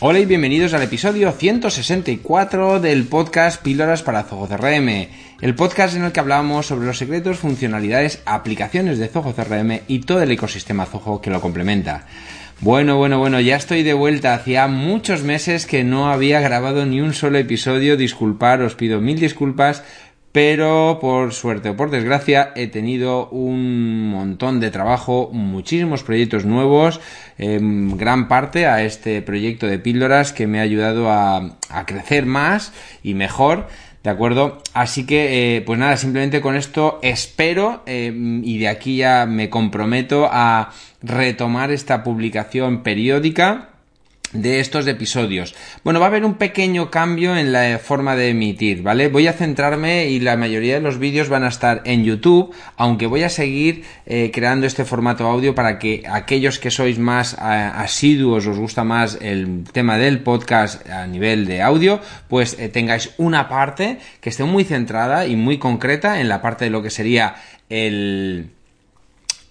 Hola y bienvenidos al episodio 164 del podcast Píldoras para Zoho CRM, el podcast en el que hablamos sobre los secretos, funcionalidades, aplicaciones de Zoho CRM y todo el ecosistema Zoho que lo complementa. Bueno, bueno, bueno, ya estoy de vuelta. Hacía muchos meses que no había grabado ni un solo episodio. Disculpar, os pido mil disculpas, pero por suerte o por desgracia he tenido un montón de trabajo, muchísimos proyectos nuevos, en gran parte a este proyecto de píldoras que me ha ayudado a, crecer más y mejor. ¿De acuerdo? Así que, eh, pues nada, simplemente con esto espero eh, y de aquí ya me comprometo a retomar esta publicación periódica de estos episodios. Bueno, va a haber un pequeño cambio en la forma de emitir, ¿vale? Voy a centrarme y la mayoría de los vídeos van a estar en YouTube, aunque voy a seguir eh, creando este formato audio para que aquellos que sois más eh, asiduos, os gusta más el tema del podcast a nivel de audio, pues eh, tengáis una parte que esté muy centrada y muy concreta en la parte de lo que sería el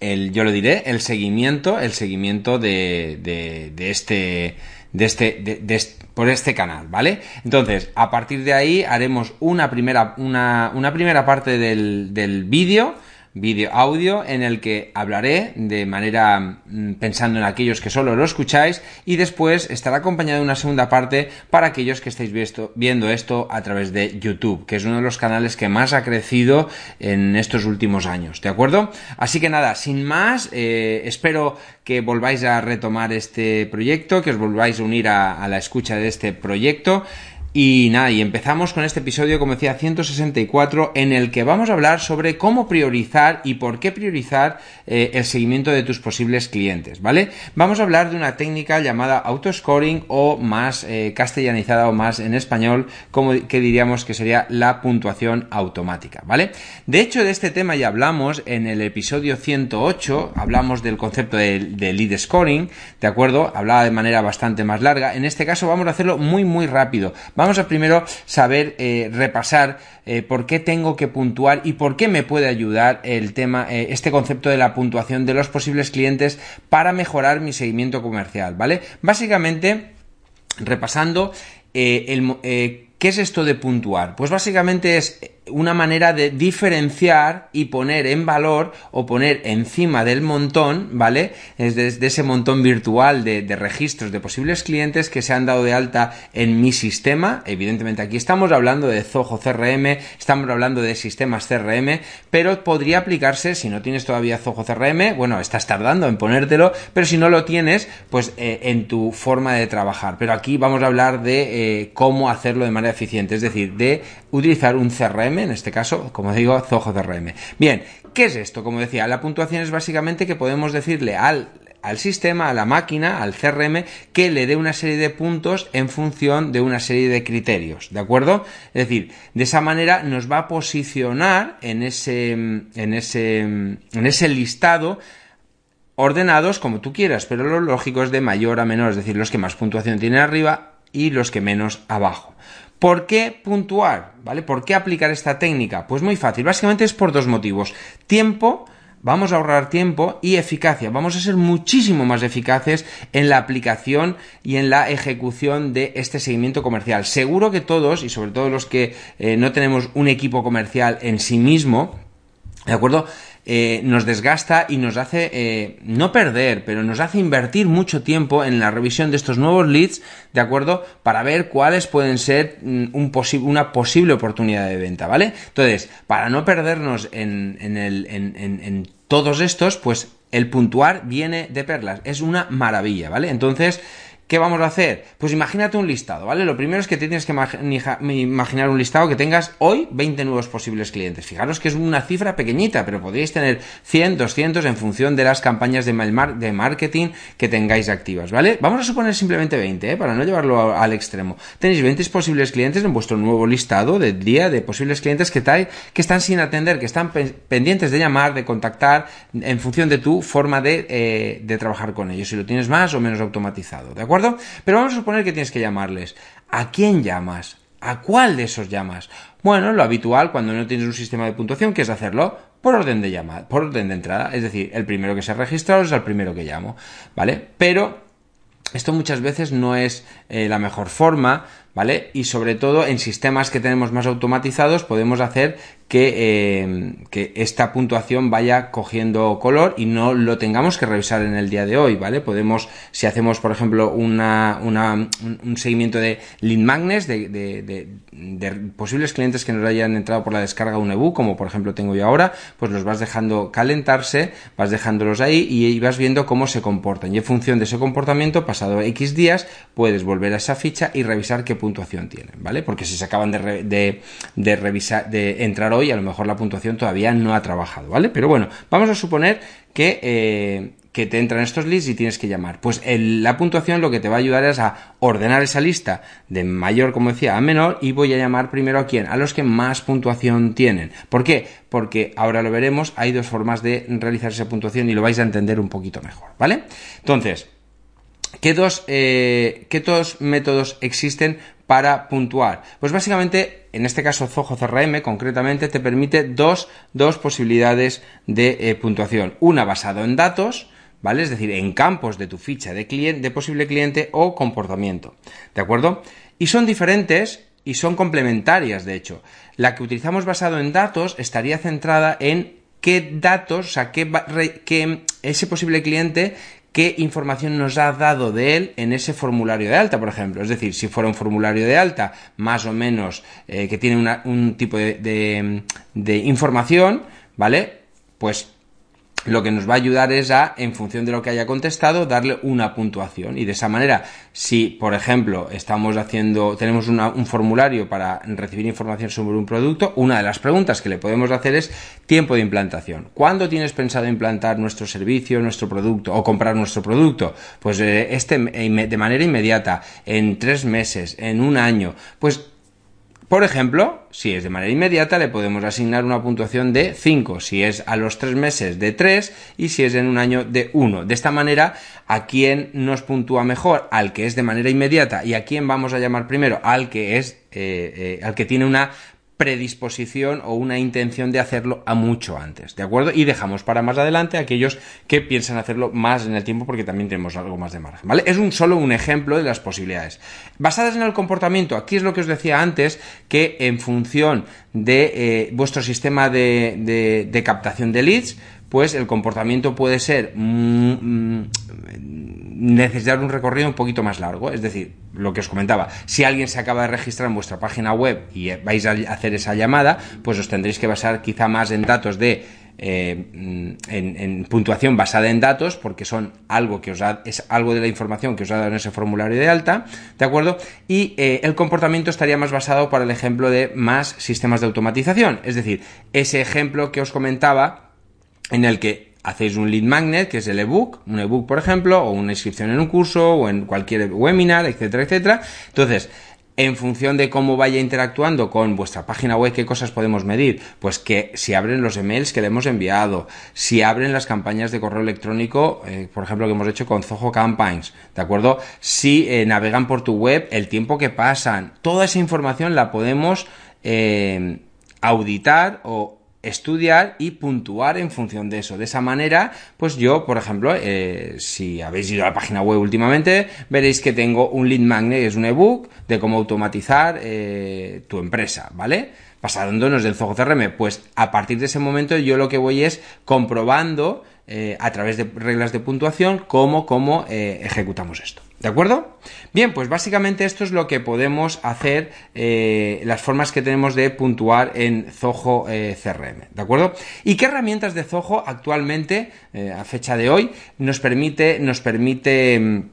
el, yo lo diré, el seguimiento, el seguimiento de, de, de este, de este, de, de, por este canal, ¿vale? Entonces, a partir de ahí haremos una primera, una, una primera parte del, del vídeo vídeo audio en el que hablaré de manera mm, pensando en aquellos que solo lo escucháis y después estará acompañado de una segunda parte para aquellos que estáis viendo esto a través de YouTube, que es uno de los canales que más ha crecido en estos últimos años, ¿de acuerdo? Así que nada, sin más, eh, espero que volváis a retomar este proyecto, que os volváis a unir a, a la escucha de este proyecto. Y nada, y empezamos con este episodio, como decía, 164, en el que vamos a hablar sobre cómo priorizar y por qué priorizar eh, el seguimiento de tus posibles clientes, ¿vale? Vamos a hablar de una técnica llamada autoscoring o más eh, castellanizada o más en español, como que diríamos que sería la puntuación automática, ¿vale? De hecho, de este tema ya hablamos en el episodio 108, hablamos del concepto de, lead scoring, ¿de acuerdo? Hablaba de manera bastante más larga. En este caso vamos a hacerlo muy, muy rápido. A primero saber eh, repasar eh, por qué tengo que puntuar y por qué me puede ayudar el tema, eh, este concepto de la puntuación de los posibles clientes para mejorar mi seguimiento comercial, ¿vale? Básicamente, repasando, ¿qué es esto de puntuar? Pues básicamente es una manera de diferenciar y poner en valor o poner encima del montón, ¿vale? Es de, ese montón virtual de, de, registros de posibles clientes que se han dado de alta en mi sistema. Evidentemente aquí estamos hablando de Zoho CRM, estamos hablando de sistemas CRM, pero podría aplicarse si no tienes todavía Zoho CRM, bueno, estás tardando en ponértelo, pero si no lo tienes, pues eh, en tu forma de trabajar. Pero aquí vamos a hablar de eh, cómo hacerlo de manera eficiente, es decir, de utilizar un CRM en este caso, como digo, Zoho CRM. Bien, ¿qué es esto? Como decía, la puntuación es básicamente que podemos decirle al al sistema, a la máquina, al CRM, que le dé una serie de puntos en función de una serie de criterios, ¿de acuerdo? Es decir, de esa manera nos va a posicionar en ese, en ese, en ese listado ordenados como tú quieras, pero lo lógico es de mayor a menor, es decir, los que más puntuación tienen arriba y los que menos abajo. ¿Por qué puntuar? ¿Vale? ¿Por qué aplicar esta técnica? Pues muy fácil. Básicamente es por dos motivos. Tiempo, vamos a ahorrar tiempo y eficacia. Vamos a ser muchísimo más eficaces en la aplicación y en la ejecución de este seguimiento comercial. Seguro que todos, y sobre todo los que eh, no tenemos un equipo comercial en sí mismo, ¿de acuerdo? Eh, nos desgasta y nos hace eh, no perder, pero nos hace invertir mucho tiempo en la revisión de estos nuevos leads, ¿de acuerdo? Para ver cuáles pueden ser mm, un una posible oportunidad de venta, ¿vale? Entonces, para no perdernos en, en, el, en, en todos estos, pues el puntuar viene de perlas. Es una maravilla, ¿vale? Entonces, ¿Qué vamos a hacer? Pues imagínate un listado, ¿vale? Lo primero es que tienes que imaginar un listado que tengas hoy 20 nuevos posibles clientes. Fijaros que es una cifra pequeñita, pero podríais tener 100, 200 en función de las campañas de marketing que tengáis activas, ¿vale? Vamos a suponer simplemente 20, ¿eh? Para no llevarlo al extremo. Tenéis 20 posibles clientes en vuestro nuevo listado de día de posibles clientes que, que están sin atender, que están pendientes de llamar, de contactar, en función de tu forma eh, de trabajar con ellos. Si lo tienes más o menos automatizado, ¿de acuerdo? Pero vamos a suponer que tienes que llamarles. ¿A quién llamas? ¿A cuál de esos llamas? Bueno, lo habitual cuando no tienes un sistema de puntuación, que es hacerlo por orden de llamada, por orden de entrada. Es decir, el primero que se ha registrado es el primero que llamo, ¿vale? Pero esto muchas veces no es eh, la mejor forma, ¿vale? Y sobre todo en sistemas que tenemos más automatizados podemos hacer que, eh, que, esta puntuación vaya cogiendo color y no lo tengamos que revisar en el día de hoy, ¿vale? Podemos, si hacemos, por ejemplo, una, una un seguimiento de lead magnets, de, de, posibles clientes que nos hayan entrado por la descarga de un ebook, como por ejemplo tengo yo ahora, pues los vas dejando calentarse, vas dejándolos ahí y, vas viendo cómo se comportan. Y en función de ese comportamiento, pasado X días, puedes volver a esa ficha y revisar qué puntuación tienen, ¿vale? Porque si se acaban de, de, revisar, de entrar hoy, a lo mejor la puntuación todavía no ha trabajado, ¿vale? Pero bueno, vamos a suponer que, eh, que te entran estos leads y tienes que llamar. Pues la puntuación lo que te va a ayudar es a ordenar esa lista de mayor, como decía, a menor y voy a llamar primero a quién, a los que más puntuación tienen. ¿Por qué? Porque ahora lo veremos, hay dos formas de realizar esa puntuación y lo vais a entender un poquito mejor, ¿vale? Entonces, ¿Qué dos, eh, ¿Qué dos métodos existen para puntuar? Pues básicamente, en este caso Zoho CRM concretamente, te permite dos, dos posibilidades de eh, puntuación. Una basado en datos, ¿vale? Es decir, en campos de tu ficha de, cliente, de posible cliente o comportamiento. ¿De acuerdo? Y son diferentes y son complementarias, de hecho. La que utilizamos basado en datos estaría centrada en qué datos, o sea, qué, qué ese posible cliente qué información nos ha dado de él en ese formulario de alta, por ejemplo. Es decir, si fuera un formulario de alta más o menos eh, que tiene un tipo de, de, de información, ¿vale? Pues lo que nos va a ayudar es a, en función de lo que haya contestado, darle una puntuación. Y de esa manera, si, por ejemplo, estamos haciendo, tenemos un formulario para recibir información sobre un producto, una de las preguntas que le podemos hacer es tiempo de implantación. ¿Cuándo tienes pensado implantar nuestro servicio, nuestro producto o comprar nuestro producto? Pues eh, este de manera inmediata, en tres meses, en un año. Pues por ejemplo, si es de manera inmediata, le podemos asignar una puntuación de 5, si es a los 3 meses de 3 y si es en un año de 1. De esta manera, ¿a quién nos puntúa mejor? Al que es de manera inmediata y a quién vamos a llamar primero? Al que es, eh, eh, al que tiene una predisposición o una intención de hacerlo a mucho antes, ¿de acuerdo? Y dejamos para más adelante aquellos que piensan hacerlo más en el tiempo porque también tenemos algo más de margen, ¿vale? Es un solo un ejemplo de las posibilidades. Basadas en el comportamiento, aquí es lo que os decía antes, que en función de eh, vuestro sistema de, captación de leads, pues el comportamiento puede ser mm, necesitar un recorrido un poquito más largo. Es decir, lo que os comentaba, si alguien se acaba de registrar en vuestra página web y vais a hacer esa llamada, pues os tendréis que basar quizá más en datos de eh, en, puntuación basada en datos, porque son algo que os da, es algo de la información que os ha dado en ese formulario de alta, ¿de acuerdo? Y eh, el comportamiento estaría más basado para el ejemplo de más sistemas de automatización, es decir, ese ejemplo que os comentaba en el que hacéis un lead magnet, que es el ebook, un ebook por ejemplo, o una inscripción en un curso, o en cualquier webinar, etcétera, etcétera. Entonces, en función de cómo vaya interactuando con vuestra página web, qué cosas podemos medir, pues que si abren los emails que le hemos enviado, si abren las campañas de correo electrónico, eh, por ejemplo, que hemos hecho con Zoho Campaigns, ¿de acuerdo? Si eh, navegan por tu web, el tiempo que pasan, toda esa información la podemos eh, auditar o estudiar y puntuar en función de eso. De esa manera, pues yo, por ejemplo, eh, si habéis ido a la página web últimamente, veréis que tengo un lead magnet, es un ebook de cómo automatizar eh, tu empresa, ¿vale? Pasándonos del Zoho CRM, pues a partir de ese momento yo lo que voy es comprobando eh, a través de reglas de puntuación cómo, cómo ejecutamos esto. ¿De acuerdo? Bien, pues básicamente esto es lo que podemos hacer, eh, las formas que tenemos de puntuar en Zoho eh, CRM. ¿De acuerdo? ¿Y qué herramientas de Zoho actualmente, eh, a fecha de hoy, nos permite, nos permite mm,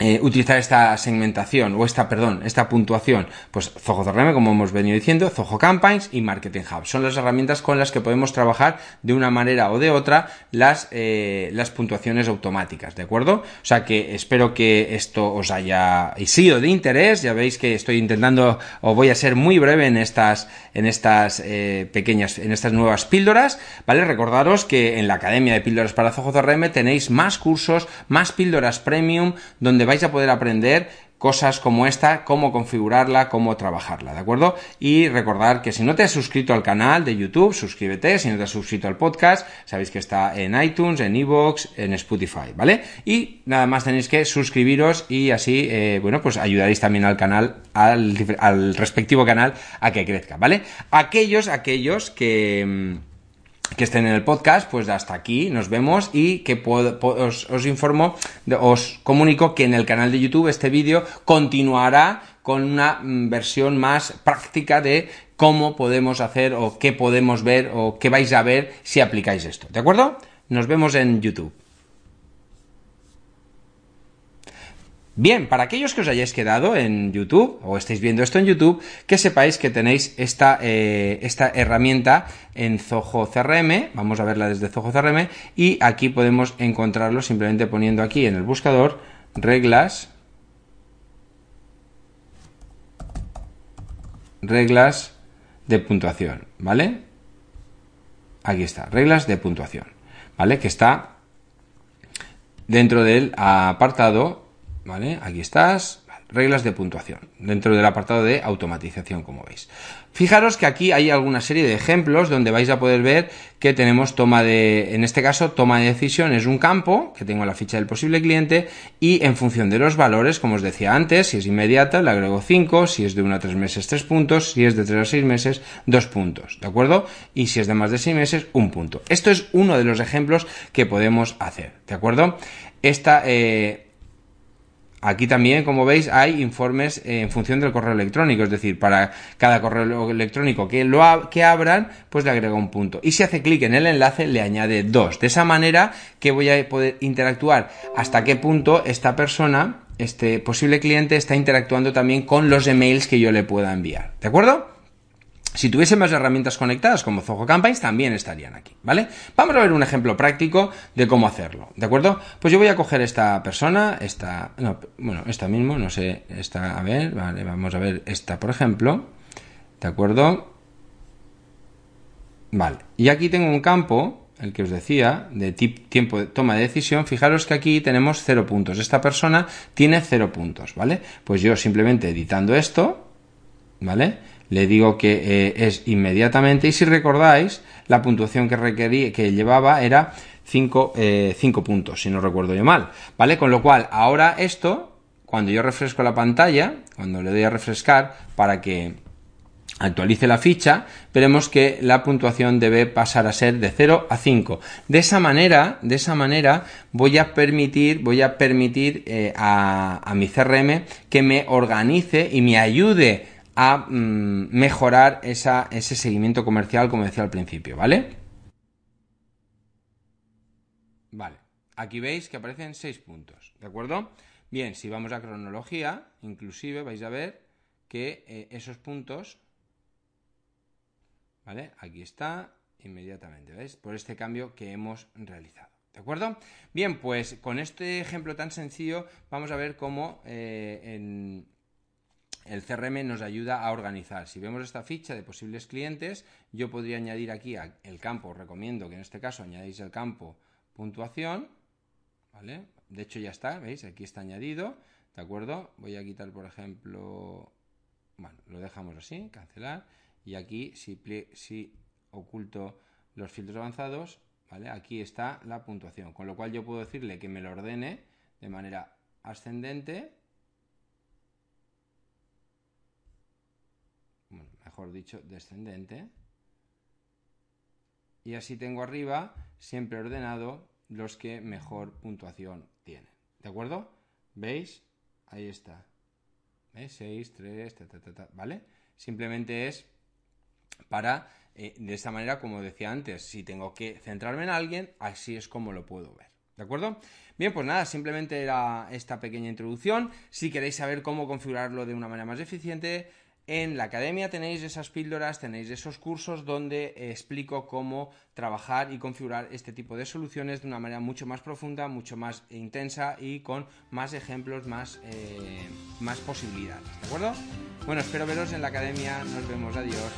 eh, utilizar esta segmentación o esta, perdón, esta puntuación, pues Zoho CRM, como hemos venido diciendo, Zoho Campaigns y Marketing Hub. Son las herramientas con las que podemos trabajar de una manera o de otra las, eh, las puntuaciones automáticas, ¿de acuerdo? O sea que espero que esto os haya sido de interés. Ya veis que estoy intentando o voy a ser muy breve en estas, en estas eh, pequeñas, en estas nuevas píldoras, ¿vale? Recordaros que en la Academia de Píldoras para Zoho CRM tenéis más cursos, más píldoras premium, donde vais a poder aprender cosas como esta, cómo configurarla, cómo trabajarla, ¿de acuerdo? Y recordar que si no te has suscrito al canal de YouTube, suscríbete, si no te has suscrito al podcast, sabéis que está en iTunes, en Evox, en Spotify, ¿vale? Y nada más tenéis que suscribiros y así, eh, bueno, pues ayudaréis también al canal, al, al respectivo canal a que crezca, ¿vale? Aquellos, aquellos que mm, que estén en el podcast, pues hasta aquí nos vemos y que os, informo, os comunico que en el canal de YouTube este vídeo continuará con una mm, versión más práctica de cómo podemos hacer o qué podemos ver o qué vais a ver si aplicáis esto. ¿De acuerdo? Nos vemos en YouTube. Bien, para aquellos que os hayáis quedado en YouTube o estáis viendo esto en YouTube, que sepáis que tenéis esta, eh, esta herramienta en Zoho CRM, vamos a verla desde Zoho CRM, y aquí podemos encontrarlo simplemente poniendo aquí en el buscador reglas, reglas de puntuación, ¿vale? Aquí está, reglas de puntuación, ¿vale? Que está dentro del apartado ¿vale? Aquí estás, reglas de puntuación, dentro del apartado de automatización, como veis. Fijaros que aquí hay alguna serie de ejemplos donde vais a poder ver que tenemos toma de, en este caso, toma de decisión es un campo, que tengo la ficha del posible cliente, y en función de los valores, como os decía antes, si es inmediata, le agrego 5, si es de 1 a 3 meses, 3 puntos, si es de 3 a 6 meses, 2 puntos, ¿de acuerdo? Y si es de más de 6 meses, 1 punto. Esto es uno de los ejemplos que podemos hacer, ¿de acuerdo? Esta, eh, Aquí también, como veis, hay informes en función del correo electrónico, es decir, para cada correo electrónico que, lo que abran, pues le agrega un punto. Y si hace clic en el enlace, le añade dos. De esa manera que voy a poder interactuar hasta qué punto esta persona, este posible cliente, está interactuando también con los emails que yo le pueda enviar. ¿De acuerdo? Si tuviese más herramientas conectadas como Zoho Campaigns, también estarían aquí, ¿vale? Vamos a ver un ejemplo práctico de cómo hacerlo, ¿de acuerdo? Pues yo voy a coger esta persona, esta, no, bueno, esta mismo, no sé, esta, a ver, vale, vamos a ver esta, por ejemplo, ¿de acuerdo? Vale, y aquí tengo un campo, el que os decía, de tiempo de toma de decisión, fijaros que aquí tenemos cero puntos, esta persona tiene cero puntos, ¿vale? Pues yo simplemente editando esto, ¿vale? Le digo que eh, es inmediatamente y si recordáis la puntuación que que llevaba era 5 eh, puntos si no recuerdo yo mal vale con lo cual ahora esto cuando yo refresco la pantalla cuando le doy a refrescar para que actualice la ficha, veremos que la puntuación debe pasar a ser de 0 a 5. De esa manera, de esa manera voy a permitir, voy a permitir eh, a, a mi CRM que me organice y me ayude a mm, mejorar ese seguimiento comercial, como decía al principio, ¿vale? Vale, aquí veis que aparecen 6 puntos, ¿de acuerdo? Bien, si vamos a cronología, inclusive vais a ver que eh, esos puntos, ¿vale? Aquí está, inmediatamente, ¿veis? Por este cambio que hemos realizado. ¿De acuerdo? Bien, pues con este ejemplo tan sencillo vamos a ver cómo eh, en, el CRM nos ayuda a organizar. Si vemos esta ficha de posibles clientes, yo podría añadir aquí el campo, os recomiendo que en este caso añadáis el campo puntuación, ¿vale? De hecho ya está, ¿veis? Aquí está añadido, ¿de acuerdo? Voy a quitar, por ejemplo, bueno, lo dejamos así, cancelar, y aquí si, oculto los filtros avanzados, ¿vale? Aquí está la puntuación, con lo cual yo puedo decirle que me lo ordene de manera ascendente, mejor dicho, descendente. Y así tengo arriba, siempre ordenado, los que mejor puntuación tienen. ¿De acuerdo? ¿Veis? Ahí está. ¿Veis? 6, 3, ta, ta, ta, ¿vale? Simplemente es para, eh, de esta manera, como decía antes, si tengo que centrarme en alguien, así es como lo puedo ver. ¿De acuerdo? Bien, pues nada, simplemente era esta pequeña introducción. Si queréis saber cómo configurarlo de una manera más eficiente, en la academia tenéis esas píldoras, tenéis esos cursos donde explico cómo trabajar y configurar este tipo de soluciones de una manera mucho más profunda, mucho más intensa y con más ejemplos, más, eh, más posibilidades. ¿De acuerdo? Bueno, espero veros en la academia. Nos vemos. Adiós.